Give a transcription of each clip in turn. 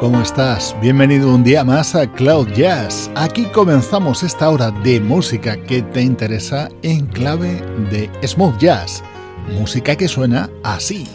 ¿Cómo estás? Bienvenido un día más a Cloud Jazz. Aquí comenzamos esta hora de música que te interesa en clave de smooth jazz. Música que suena así.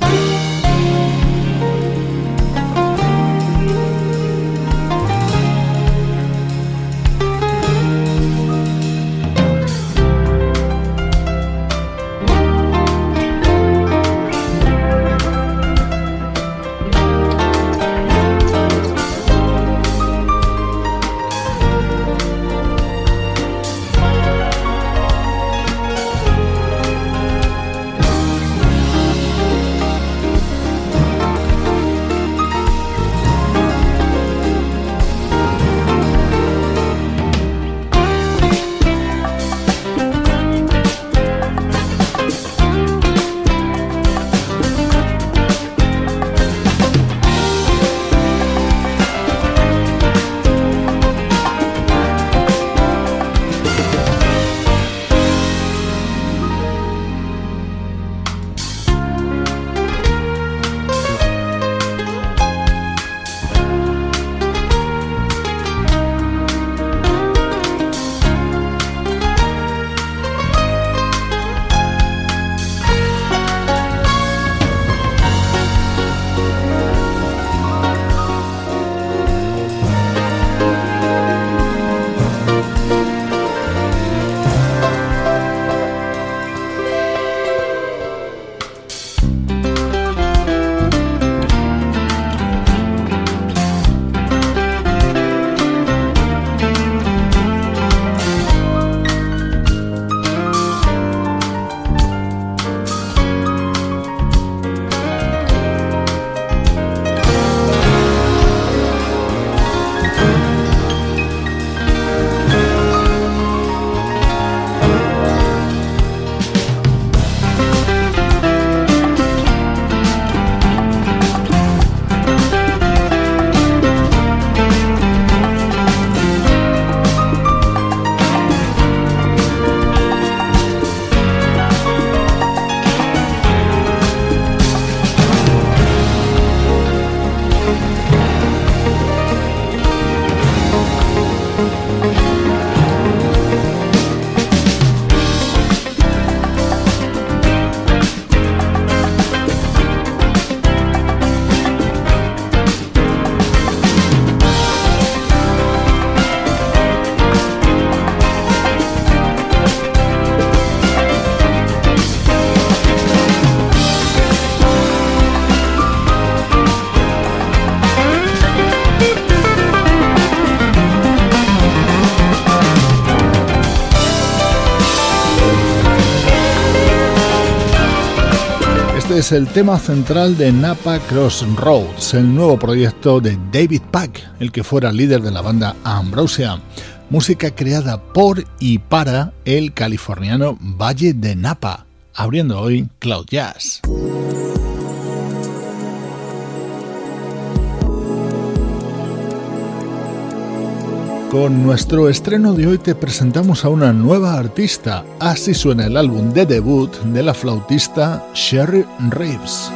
Es el tema central de Napa Crossroads, el nuevo proyecto de David Pack, el que fuera líder de la banda Ambrosia. Música creada por y para el californiano Valle de Napa, abriendo hoy Cloud Jazz. Con nuestro estreno de hoy te presentamos a una nueva artista. Así suena el álbum de debut de la flautista Sherry Reeves.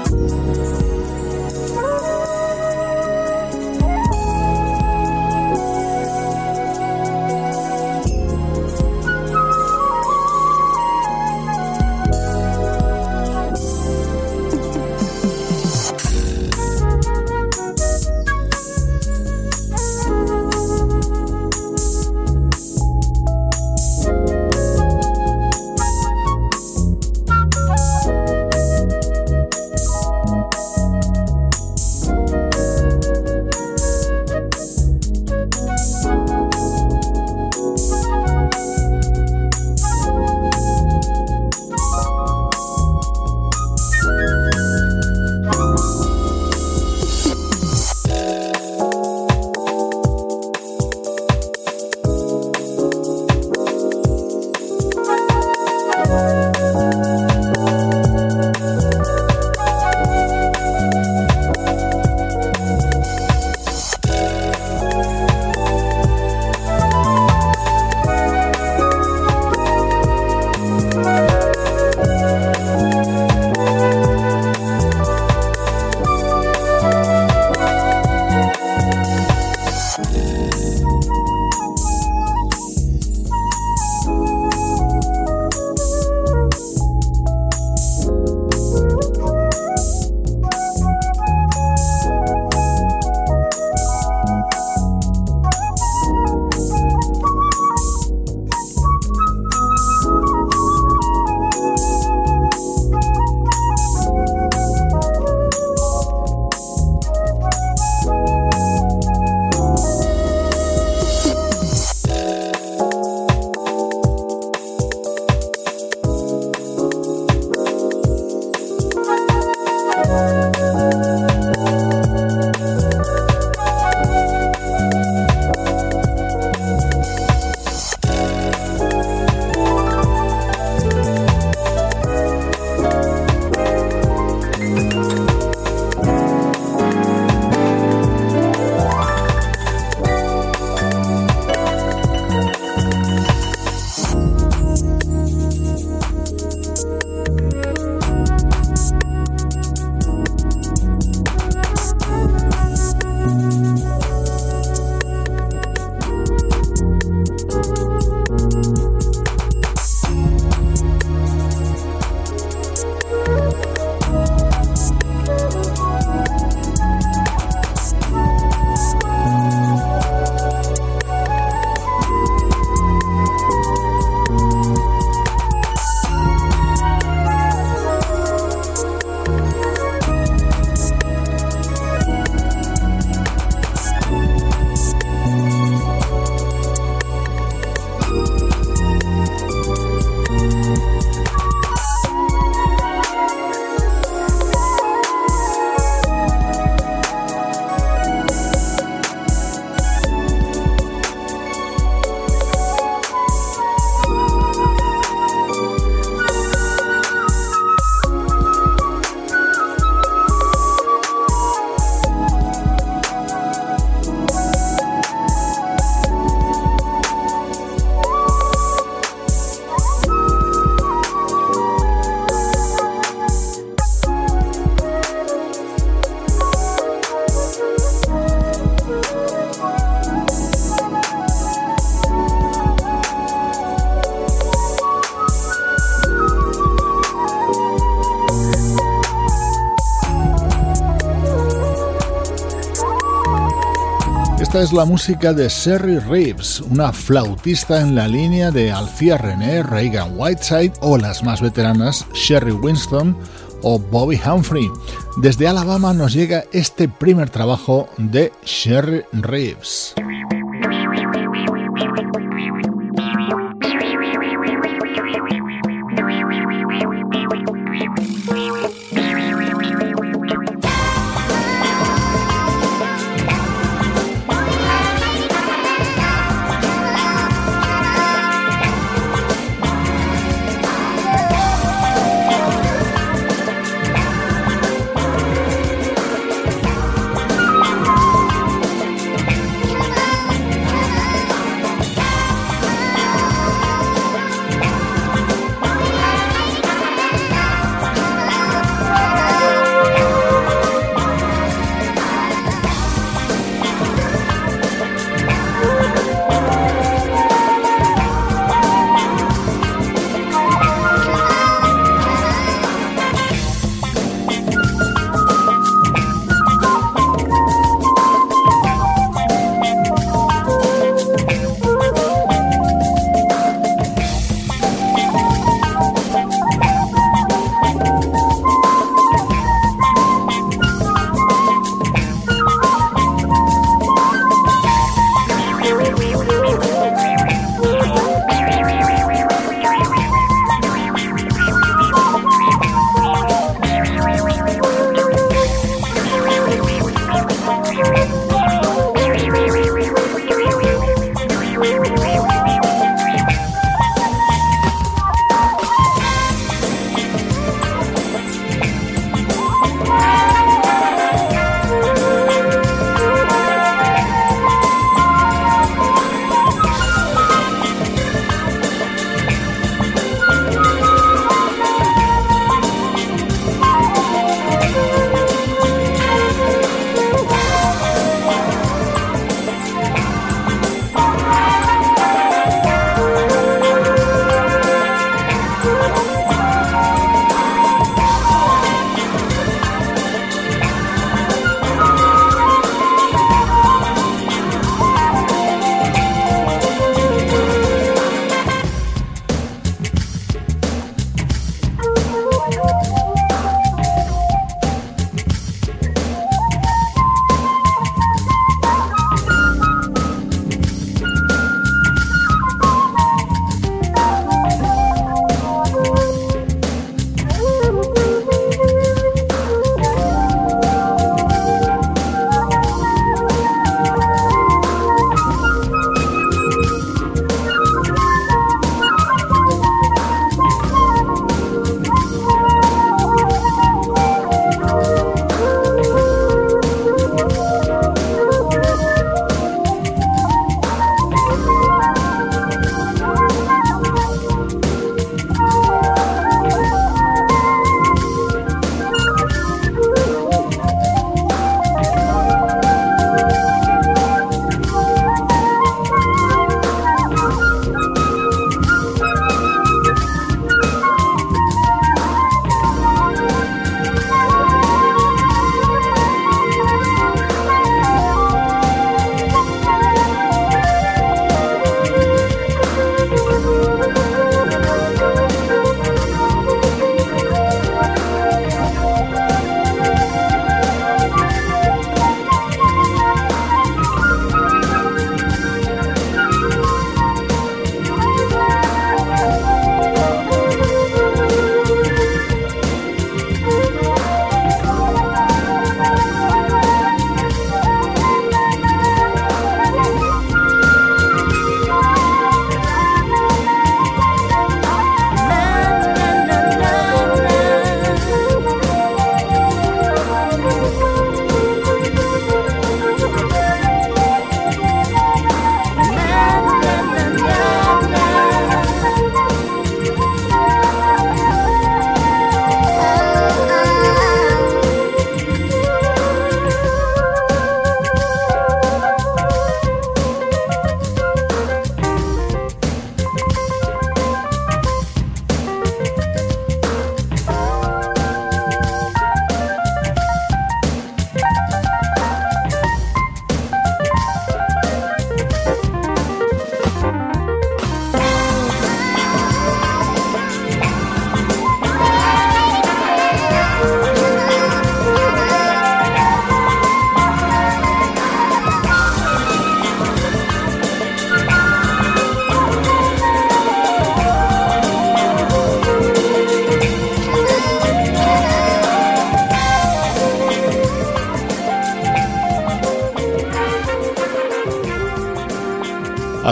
Esta es la música de Sherry Reeves, una flautista en la línea de Alfia René, Reagan Whiteside o las más veteranas Sherry Winston o Bobby Humphrey. Desde Alabama nos llega este primer trabajo de Sherry Reeves.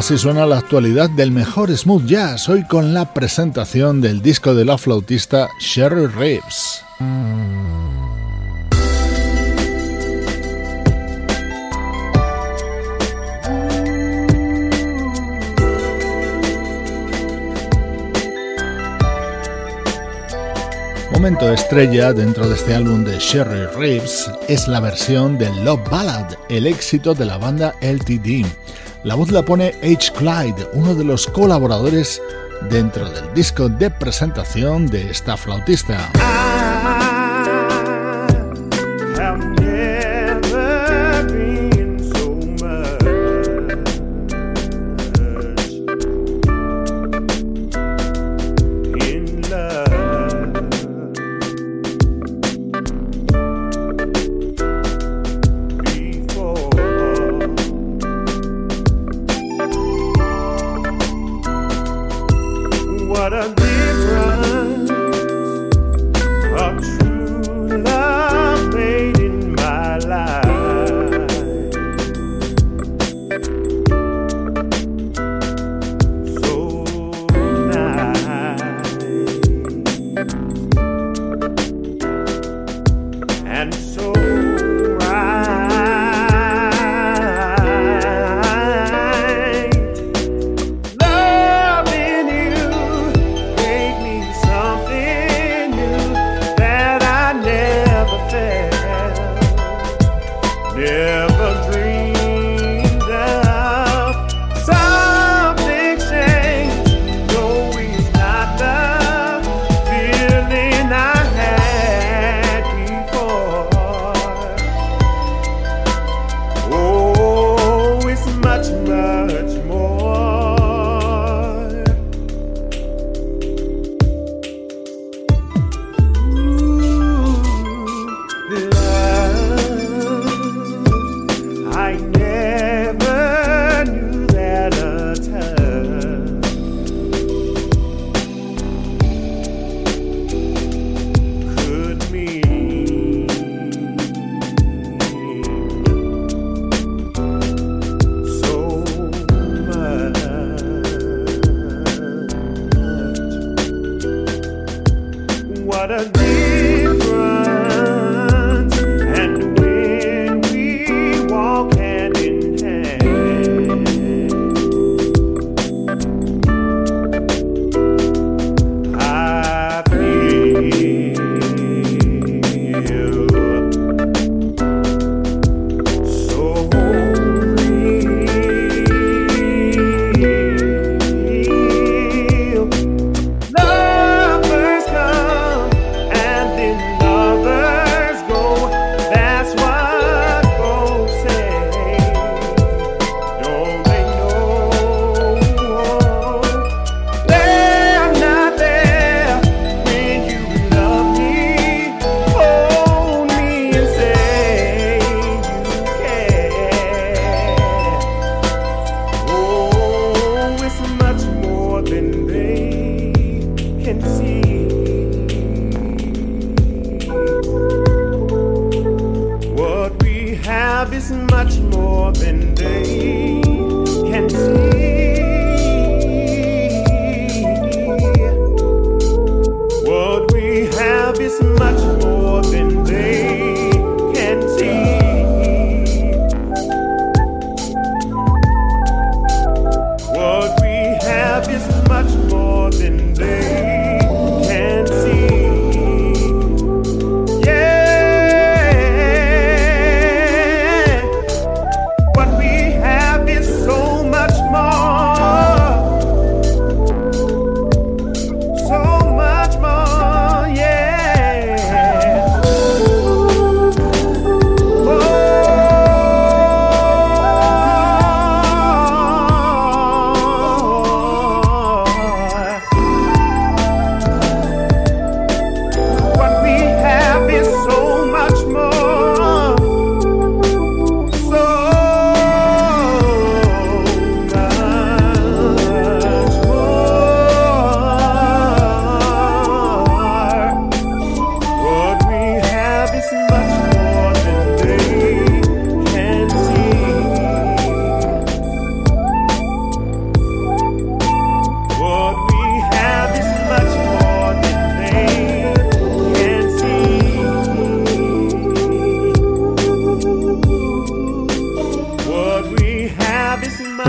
Así suena la actualidad del mejor smooth jazz, hoy con la presentación del disco de la flautista Sherry Reeves. Momento estrella dentro de este álbum de Sherry Reeves es la versión de Love Ballad, el éxito de la banda LTD. La voz la pone H. Clyde, uno de los colaboradores dentro del disco de presentación de esta flautista.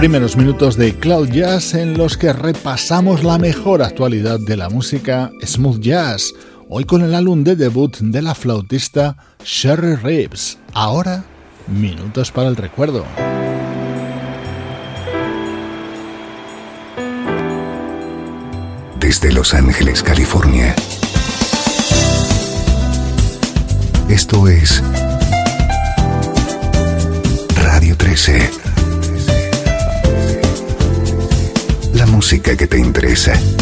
Primeros minutos de Cloud Jazz en los que repasamos la mejor actualidad de la música smooth jazz, hoy con el álbum de debut de la flautista Sherry Reeves. Ahora, minutos para el recuerdo. Desde Los Ángeles, California. Esto es Radio 13. Que te interesa.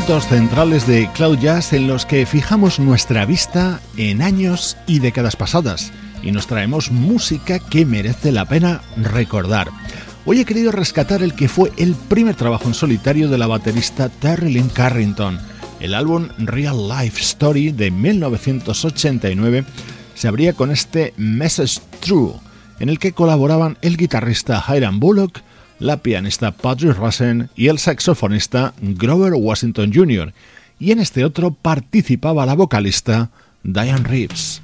Minutos centrales de Cloud Jazz en los que fijamos nuestra vista en años y décadas pasadas, y nos traemos música que merece la pena recordar. Hoy he querido rescatar el que fue el primer trabajo en solitario de la baterista Terry Lynn Carrington. El álbum Real Life Story de 1989 se abría con este Message True, en el que colaboraban el guitarrista Hiram Bullock, la pianista Patrick Russen y el saxofonista Grover Washington Jr., y en este otro participaba la vocalista Diane Reeves.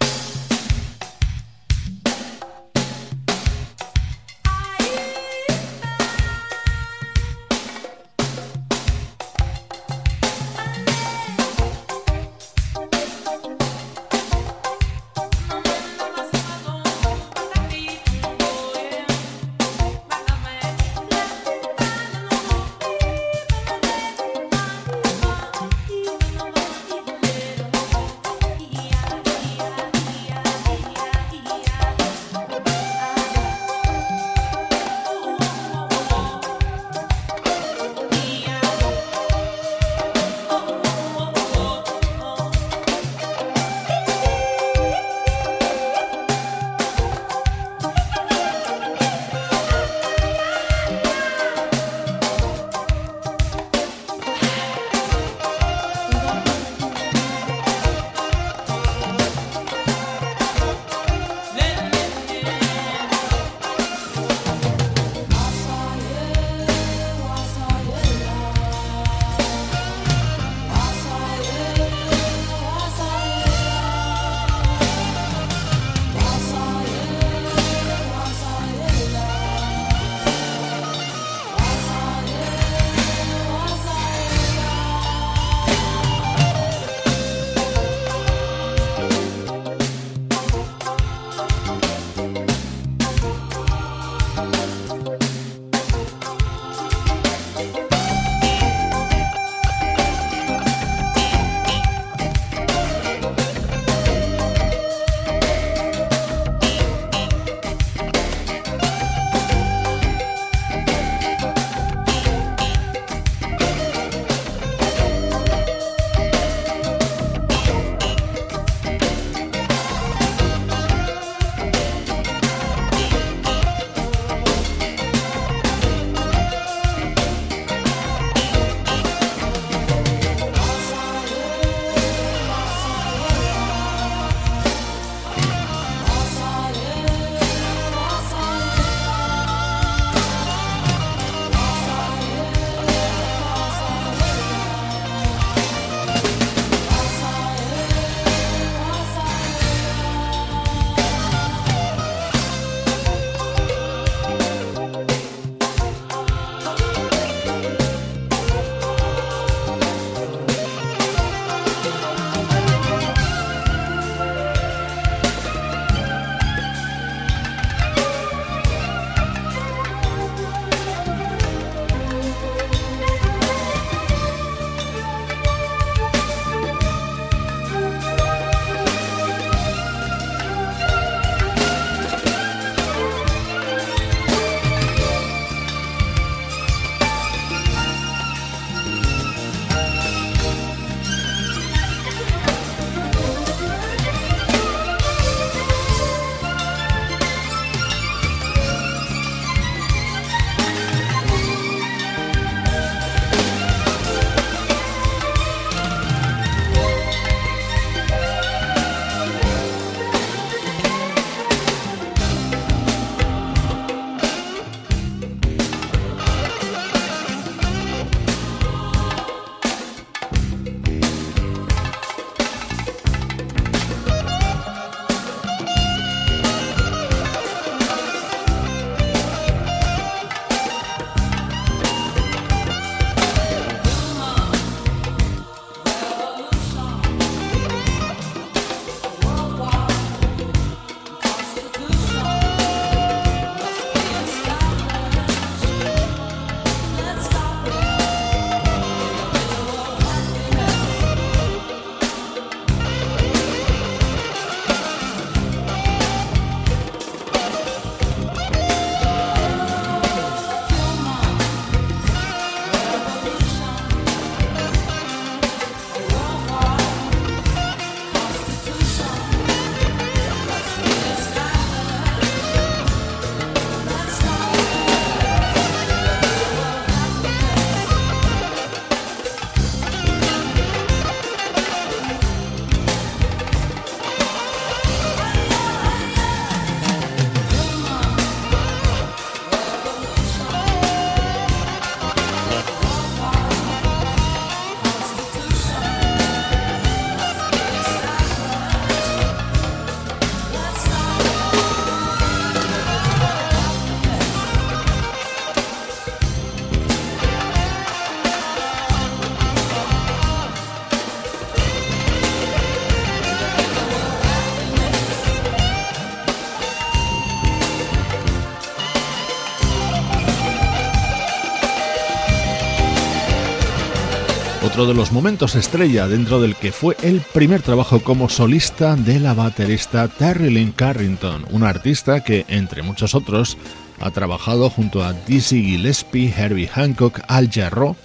De los momentos estrella dentro del que fue el primer trabajo como solista de la baterista Terry Lynn Carrington, una artista que, entre muchos otros, ha trabajado junto a Dizzy Gillespie, Herbie Hancock, Al Jarreau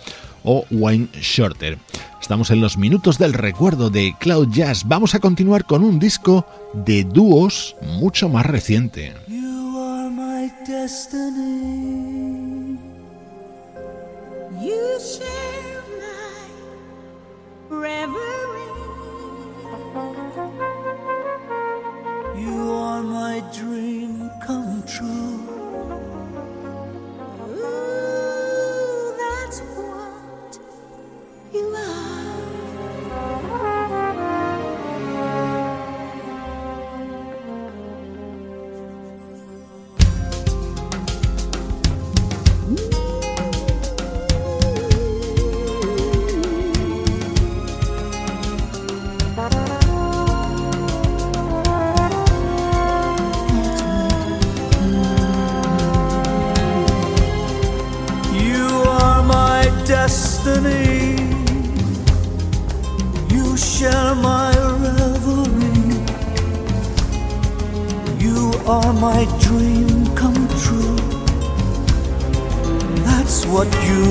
o Wayne Shorter. Estamos en los minutos del recuerdo de Cloud Jazz. Vamos a continuar con un disco de dúos mucho más reciente. You are my reverie. You are my dream come true. What you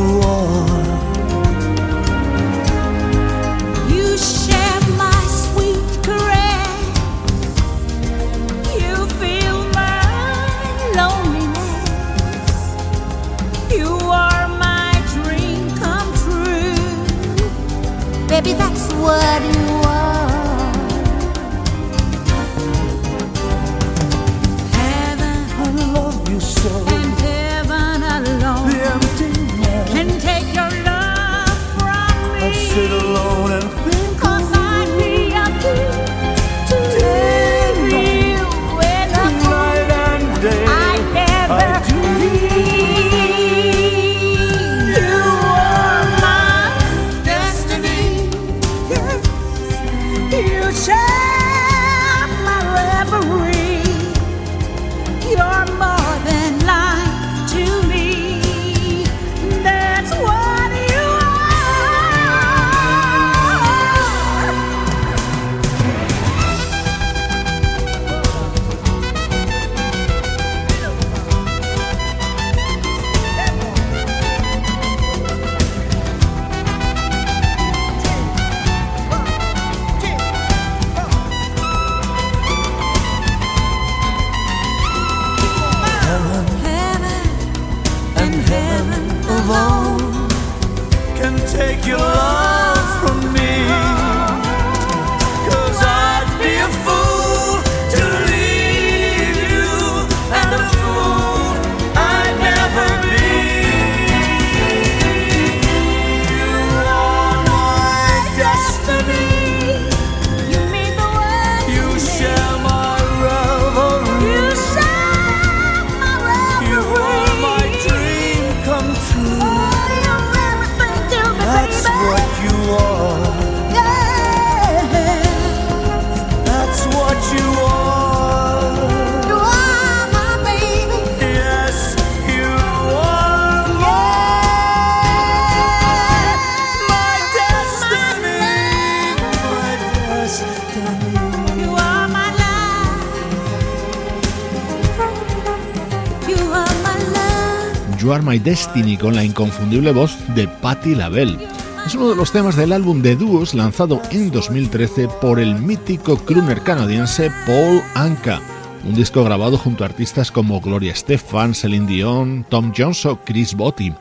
My Destiny con la inconfundible voz de Patti LaBelle. Es uno de los temas del álbum de dúos lanzado en 2013 por el mítico crooner canadiense Paul Anka, un disco grabado junto a artistas como Gloria Estefan, Celine Dion, Tom Jones o Chris Botti.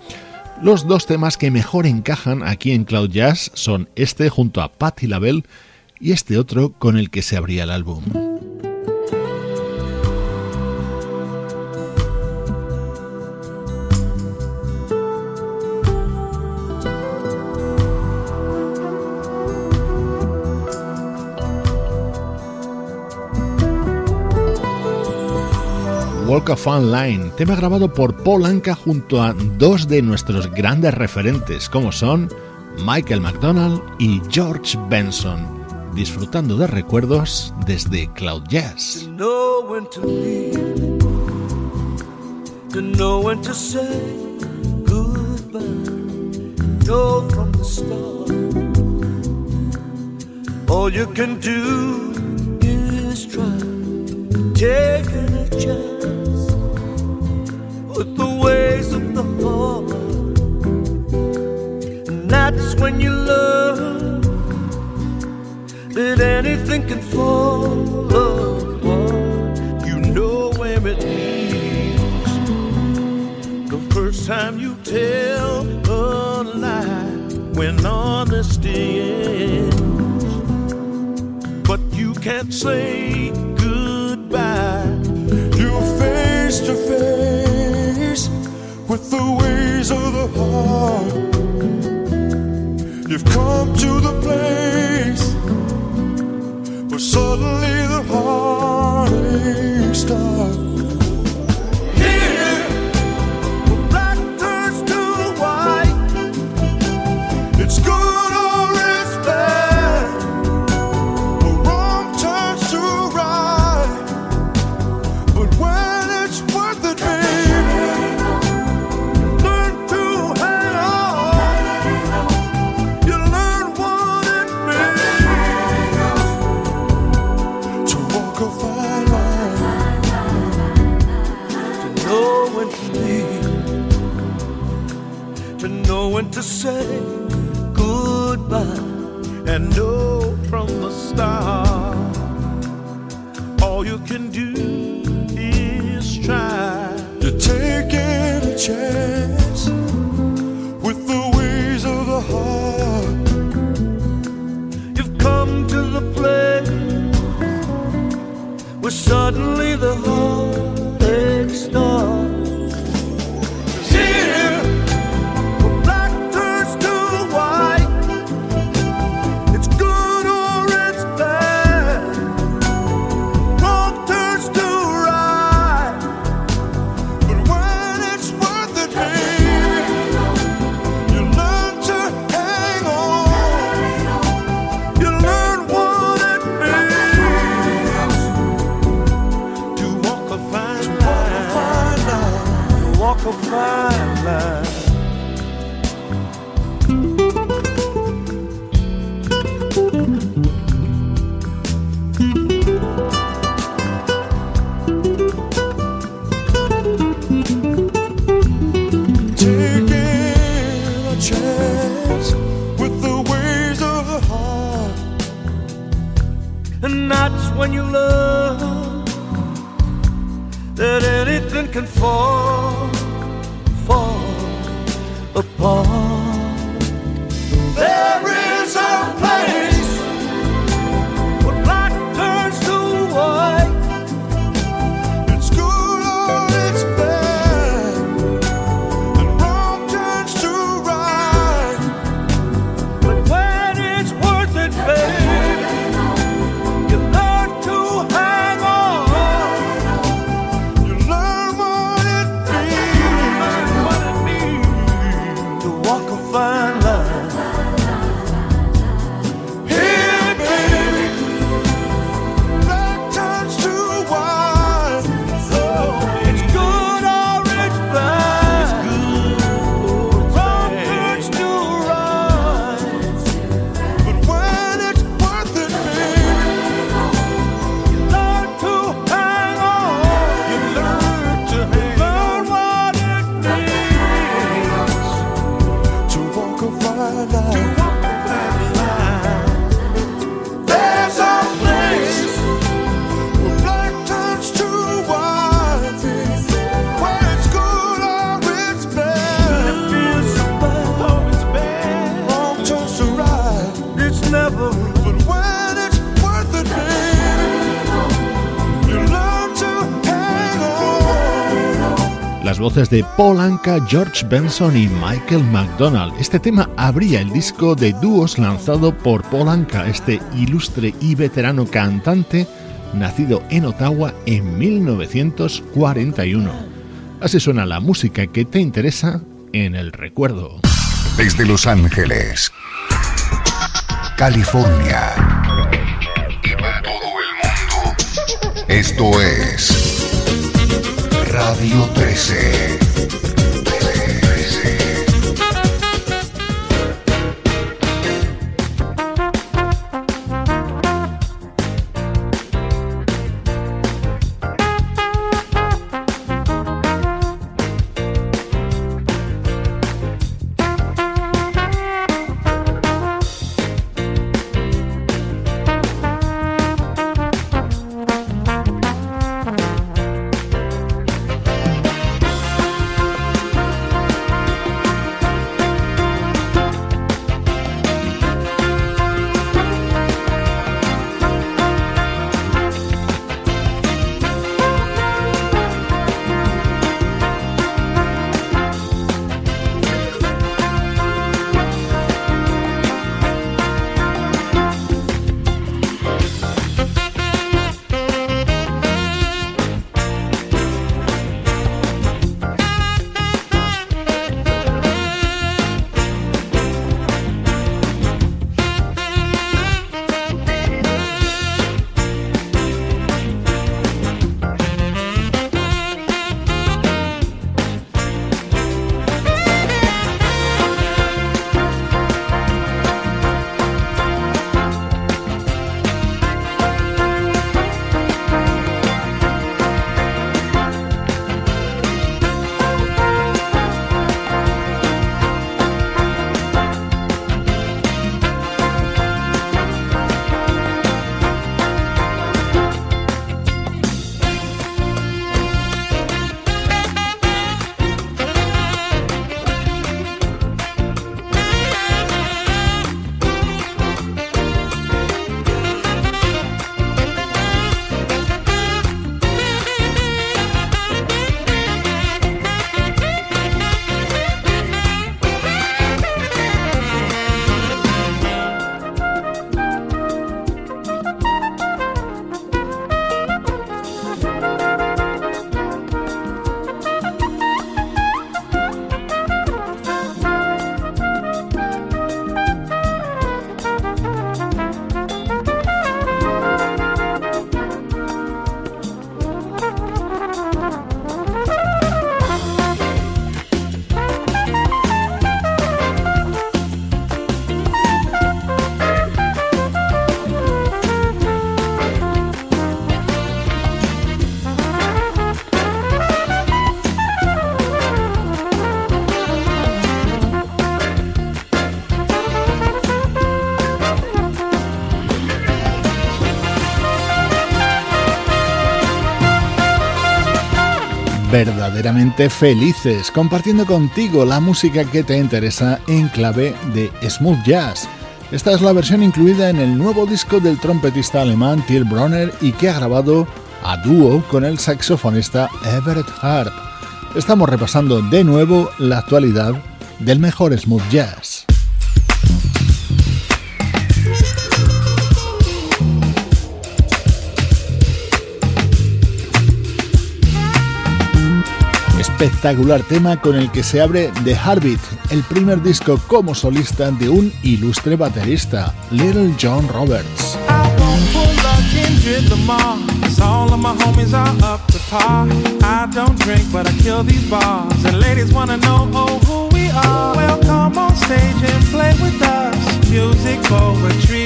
Los dos temas que mejor encajan aquí en Cloud Jazz son este junto a Patti LaBelle y este otro con el que se abría el álbum. Walk of Fun Line, tema grabado por Paul Anka junto a dos de nuestros grandes referentes, como son Michael McDonald y George Benson, disfrutando de recuerdos desde Cloud Jazz. With the ways of the heart. And that's when you learn that anything can fall apart. You know where it leads. The first time you tell a lie when honesty ends. But you can't say goodbye. You're face to face with the ways of the heart. You've come to the place where suddenly the heartache starts. Say goodbye, and know from the start all you can do is try. You're taking a chance with the ways of the heart. You've come to the place where suddenly the heartache voces de Paul Anka, George Benson y Michael McDonald. Este tema abría el disco de dúos lanzado por Paul Anka, este ilustre y veterano cantante nacido en Ottawa en 1941. Así suena la música que te interesa en el recuerdo. Desde Los Ángeles, California y para todo el mundo. Esto es Radio 13. Felices, compartiendo contigo la música que te interesa en clave de smooth jazz. Esta es la versión incluida en el nuevo disco del trompetista alemán Till Bronner y que ha grabado a dúo con el saxofonista Everett Harp. Estamos repasando de nuevo la actualidad del mejor smooth jazz. Espectacular tema con el que se abre The Heartbeat, el primer disco como solista de un ilustre baterista, Little John Roberts. Music,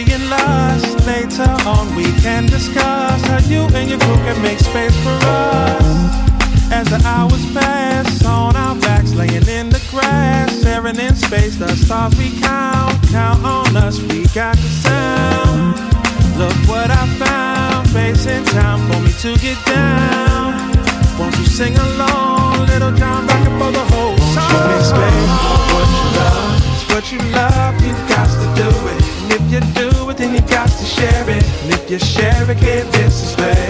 and lust. Later on, we can discuss how you and your can make space for us. As the hours pass, on our backs, laying in the grass, staring in space, the stars we count, count on us, we got the sound. Look what I found, in town for me to get down. Won't you sing along, little John, back up for the whole song? Won't you space what you love? It's what you love, you got to do it. And if you do it, then you got to share it. And if you share it, give this a space.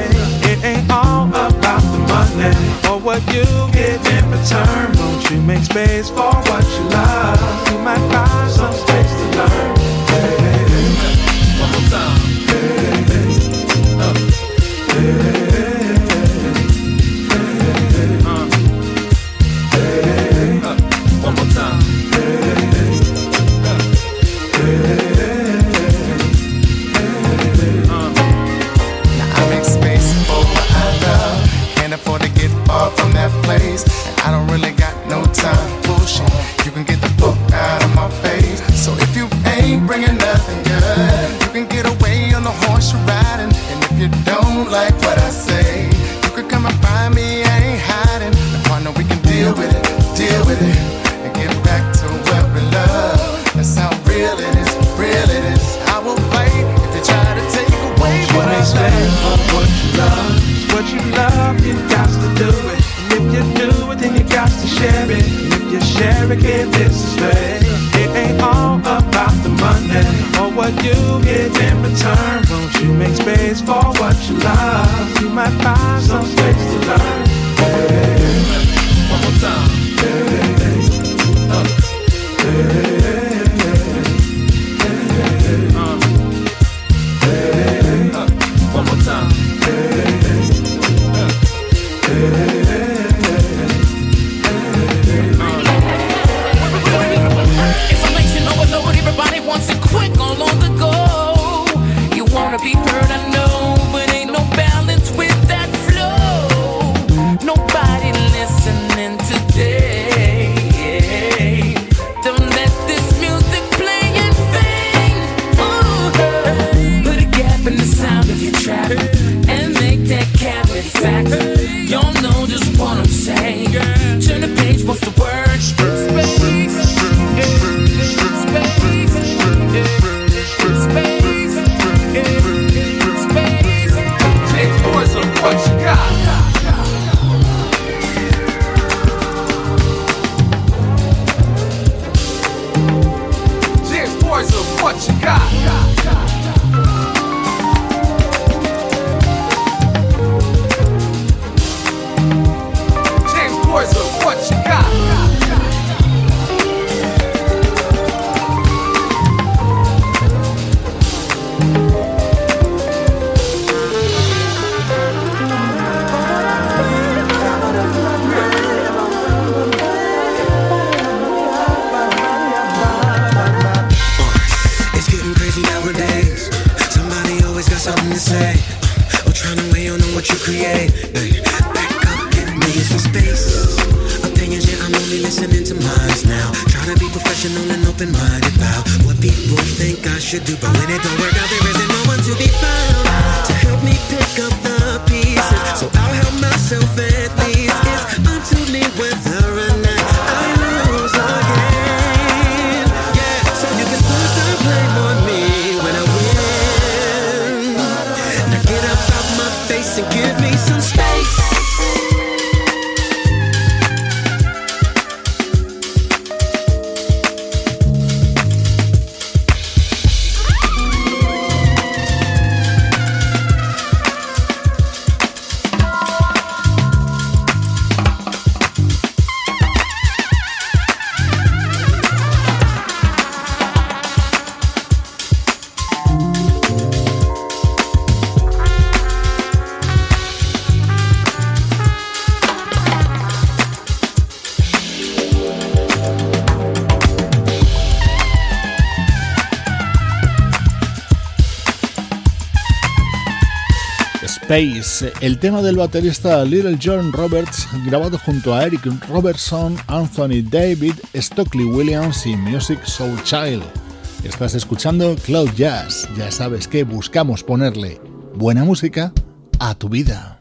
What you get in return. Won't you make space for what you love? You might find some space lately. Space, el tema del baterista Little John Roberts, grabado junto a Eric Robertson, Anthony David, Stockley Williams y Music Soul Child. Estás escuchando Cloud Jazz, ya sabes que buscamos ponerle buena música a tu vida.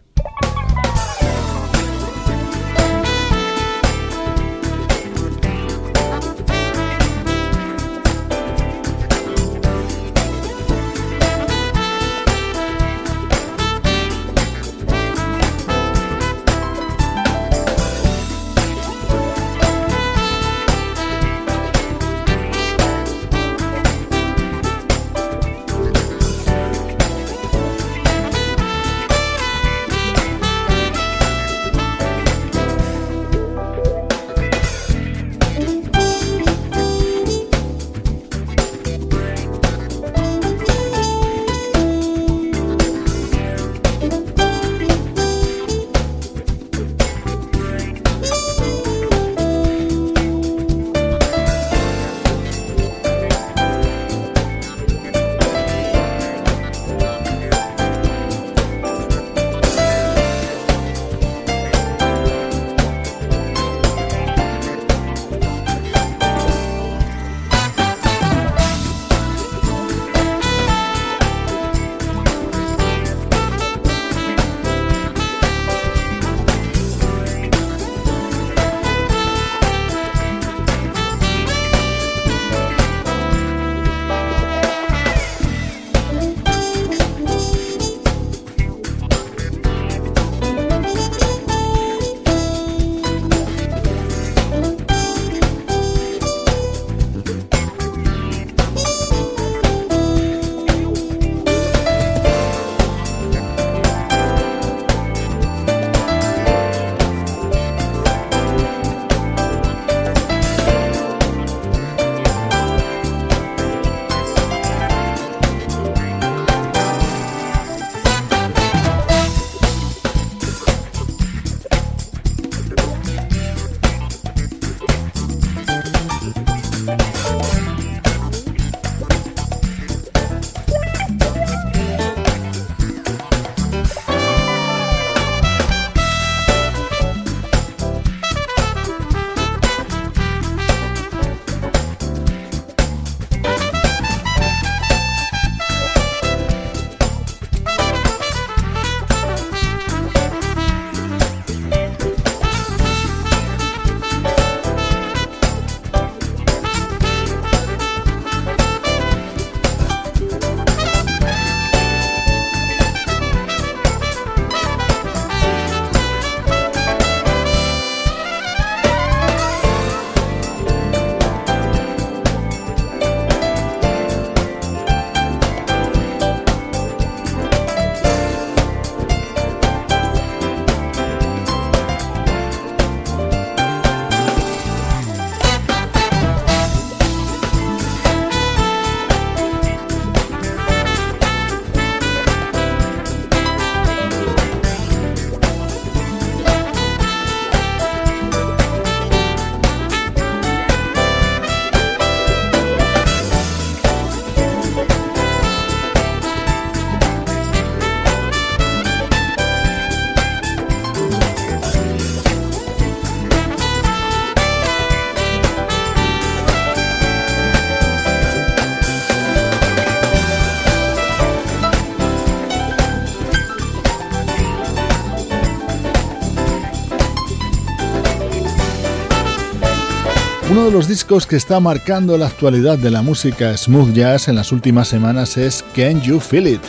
Los discos que está marcando la actualidad de la música smooth jazz en las últimas semanas es Can You Feel It,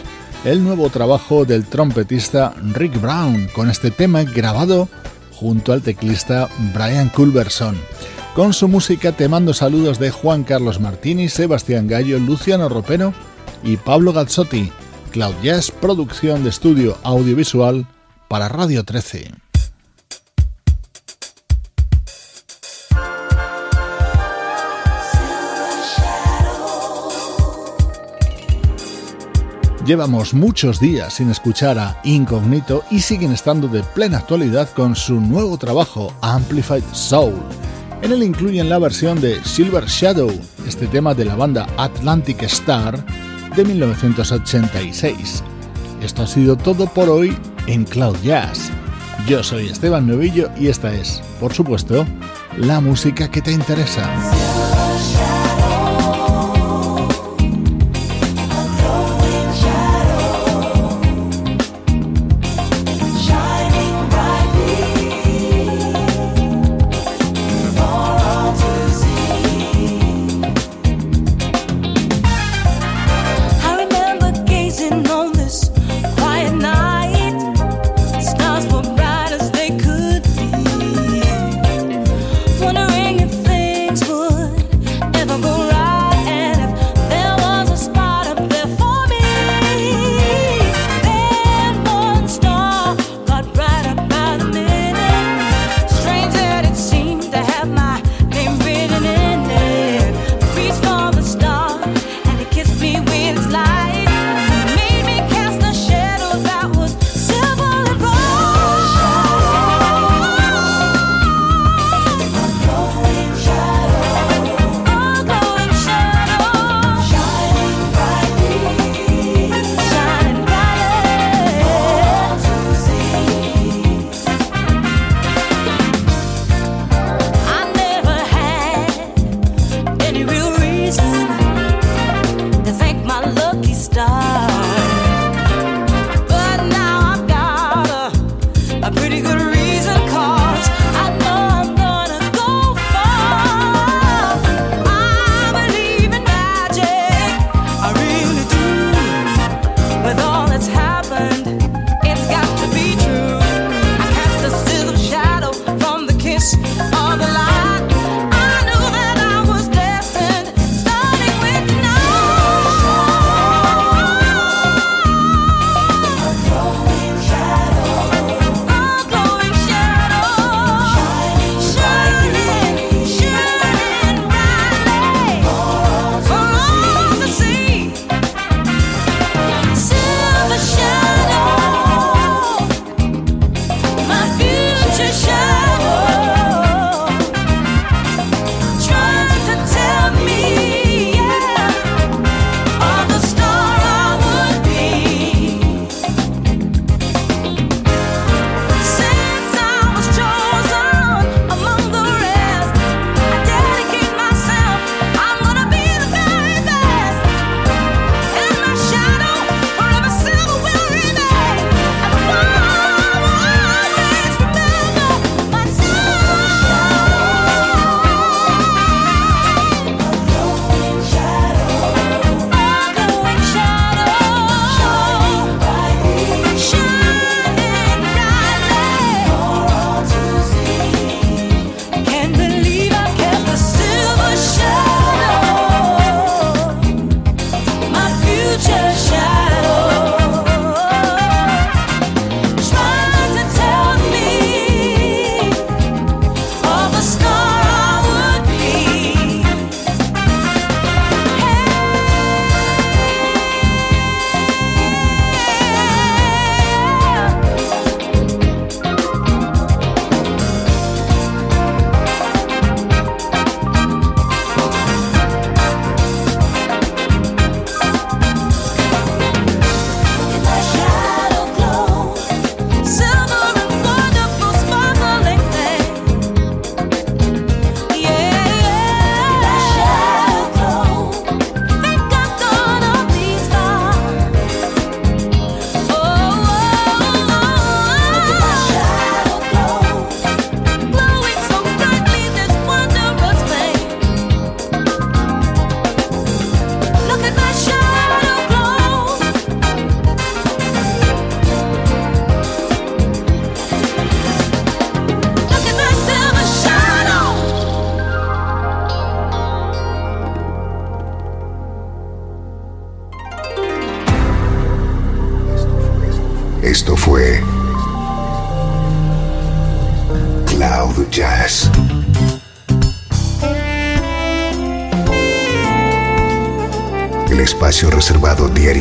el nuevo trabajo del trompetista Rick Brown, con este tema grabado junto al teclista Brian Culberson. Con su música te mando saludos de Juan Carlos Martini, Sebastián Gallo, Luciano Ropero y Pablo Gazzotti. Cloud Jazz, producción de estudio audiovisual para Radio 13. Llevamos muchos días sin escuchar a Incognito y siguen estando de plena actualidad con su nuevo trabajo, Amplified Soul. En él incluyen la versión de Silver Shadow, este tema de la banda Atlantic Star de 1986. Esto ha sido todo por hoy en Cloud Jazz. Yo soy Esteban Novillo y esta es, por supuesto, la música que te interesa.